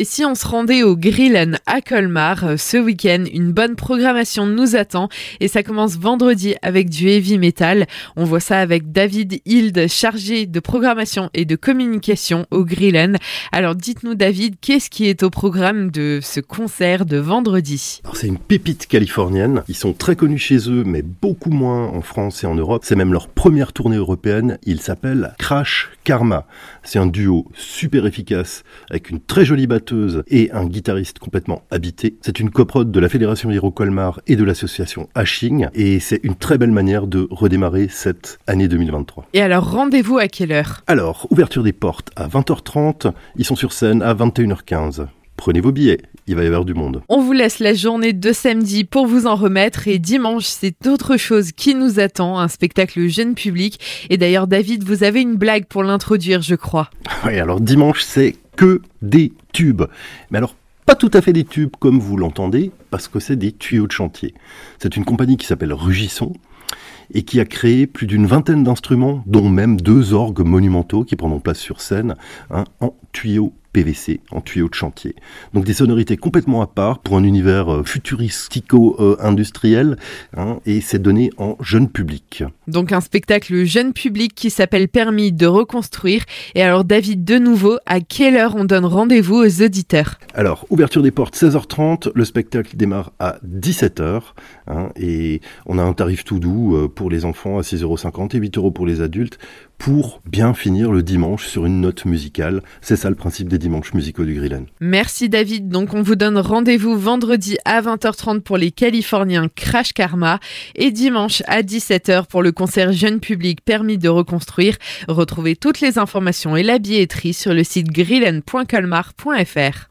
Et si on se rendait au Grillen à Colmar euh, ce week-end, une bonne programmation nous attend et ça commence vendredi avec du heavy metal. On voit ça avec David Hild, chargé de programmation et de communication au Grillen. Alors dites-nous David, qu'est-ce qui est au programme de ce concert de vendredi? C'est une pépite californienne. Ils sont très connus chez eux, mais beaucoup moins en France et en Europe. C'est même leur première tournée européenne. Ils s'appellent Crash Karma. C'est un duo super efficace avec une très jolie et un guitariste complètement habité. C'est une coprode de la Fédération Hiro Colmar et de l'association Hashing et c'est une très belle manière de redémarrer cette année 2023. Et alors rendez-vous à quelle heure? Alors, ouverture des portes à 20h30, ils sont sur scène à 21h15. Prenez vos billets, il va y avoir du monde. On vous laisse la journée de samedi pour vous en remettre et dimanche, c'est autre chose qui nous attend, un spectacle jeune public. Et d'ailleurs, David, vous avez une blague pour l'introduire, je crois. Oui, alors dimanche, c'est des tubes. Mais alors, pas tout à fait des tubes comme vous l'entendez, parce que c'est des tuyaux de chantier. C'est une compagnie qui s'appelle Rugisson et qui a créé plus d'une vingtaine d'instruments, dont même deux orgues monumentaux qui prendront place sur scène hein, en tuyaux PVC en tuyau de chantier. Donc des sonorités complètement à part pour un univers euh, futuristico-industriel hein, et c'est donné en jeune public. Donc un spectacle jeune public qui s'appelle Permis de reconstruire. Et alors David, de nouveau, à quelle heure on donne rendez-vous aux auditeurs? Alors, ouverture des portes 16h30, le spectacle démarre à 17h hein, et on a un tarif tout doux euh, pour les enfants à 6,50€ et 8 euros pour les adultes pour bien finir le dimanche sur une note musicale. C'est ça le principe des dimanches musicaux du Grillen. Merci David. Donc on vous donne rendez-vous vendredi à 20h30 pour les Californiens Crash Karma et dimanche à 17h pour le concert jeune public permis de reconstruire. Retrouvez toutes les informations et la billetterie sur le site grillen.colmar.fr.